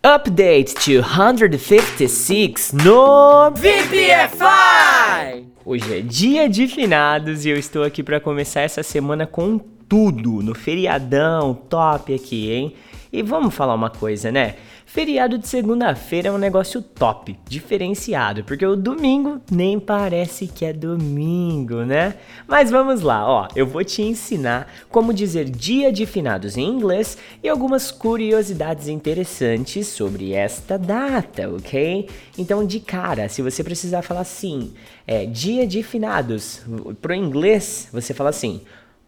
Update 256 no VPFI! Hoje é dia de finados e eu estou aqui para começar essa semana com tudo no feriadão top aqui, hein? E vamos falar uma coisa, né? Feriado de segunda-feira é um negócio top, diferenciado, porque o domingo nem parece que é domingo, né? Mas vamos lá, ó, eu vou te ensinar como dizer dia de finados em inglês e algumas curiosidades interessantes sobre esta data, ok? Então, de cara, se você precisar falar assim, é dia de finados, pro inglês, você fala assim,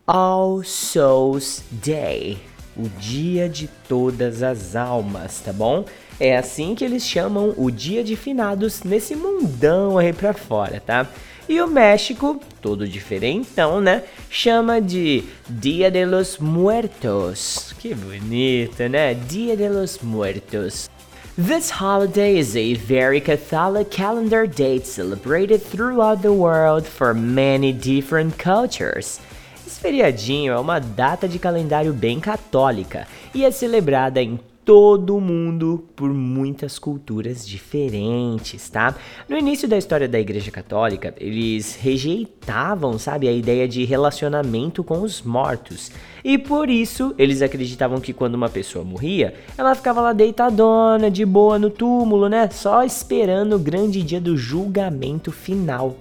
All Souls Day o dia de todas as almas, tá bom? É assim que eles chamam o dia de finados nesse mundão aí pra fora, tá? E o México, todo diferentão, né? Chama de Dia de los Muertos. Que bonito, né? Dia de los Muertos. This holiday is a very Catholic calendar date celebrated throughout the world for many different cultures. Esse feriadinho é uma data de calendário bem católica e é celebrada em todo o mundo por muitas culturas diferentes, tá? No início da história da Igreja Católica, eles rejeitavam, sabe, a ideia de relacionamento com os mortos. E por isso, eles acreditavam que quando uma pessoa morria, ela ficava lá deitadona, de boa no túmulo, né? Só esperando o grande dia do julgamento final.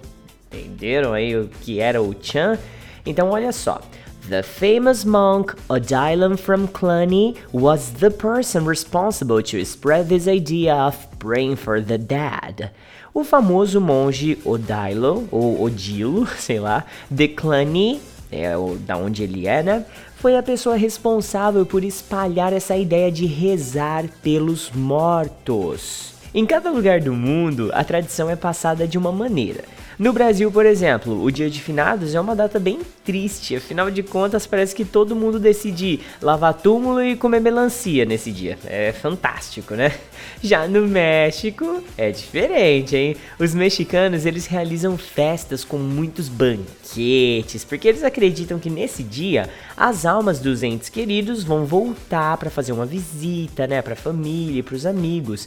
Entenderam aí o que era o Chan? Então olha só. The famous monk Odilon from Cluny was the person responsible to spread this idea of praying for the dead. O famoso monge Odilo, ou Odilo, sei lá, de Cluny, é o, da onde ele é, né? Foi a pessoa responsável por espalhar essa ideia de rezar pelos mortos. Em cada lugar do mundo, a tradição é passada de uma maneira. No Brasil, por exemplo, o Dia de Finados é uma data bem triste, afinal de contas, parece que todo mundo decide lavar túmulo e comer melancia nesse dia. É fantástico, né? Já no México é diferente, hein? Os mexicanos, eles realizam festas com muitos banquetes, porque eles acreditam que nesse dia as almas dos entes queridos vão voltar para fazer uma visita, né, para a família, para os amigos.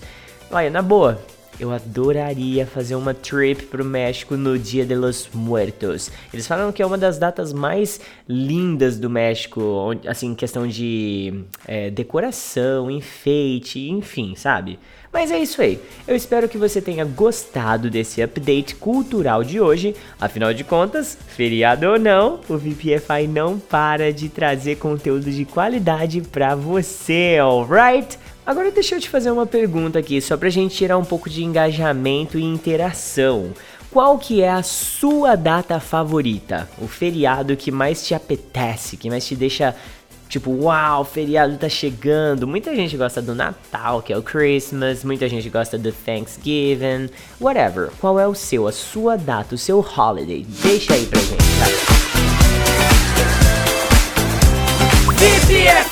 Olha, na boa, eu adoraria fazer uma trip pro México no Dia de los Muertos. Eles falam que é uma das datas mais lindas do México, assim, questão de é, decoração, enfeite, enfim, sabe? Mas é isso aí. Eu espero que você tenha gostado desse update cultural de hoje. Afinal de contas, feriado ou não, o VPFI não para de trazer conteúdo de qualidade para você, alright? Agora deixa eu te fazer uma pergunta aqui, só pra gente tirar um pouco de engajamento e interação. Qual que é a sua data favorita? O feriado que mais te apetece, que mais te deixa Tipo, uau, o feriado tá chegando. Muita gente gosta do Natal, que é o Christmas. Muita gente gosta do Thanksgiving. Whatever. Qual é o seu, a sua data, o seu holiday? Deixa aí pra gente, tá? VPN!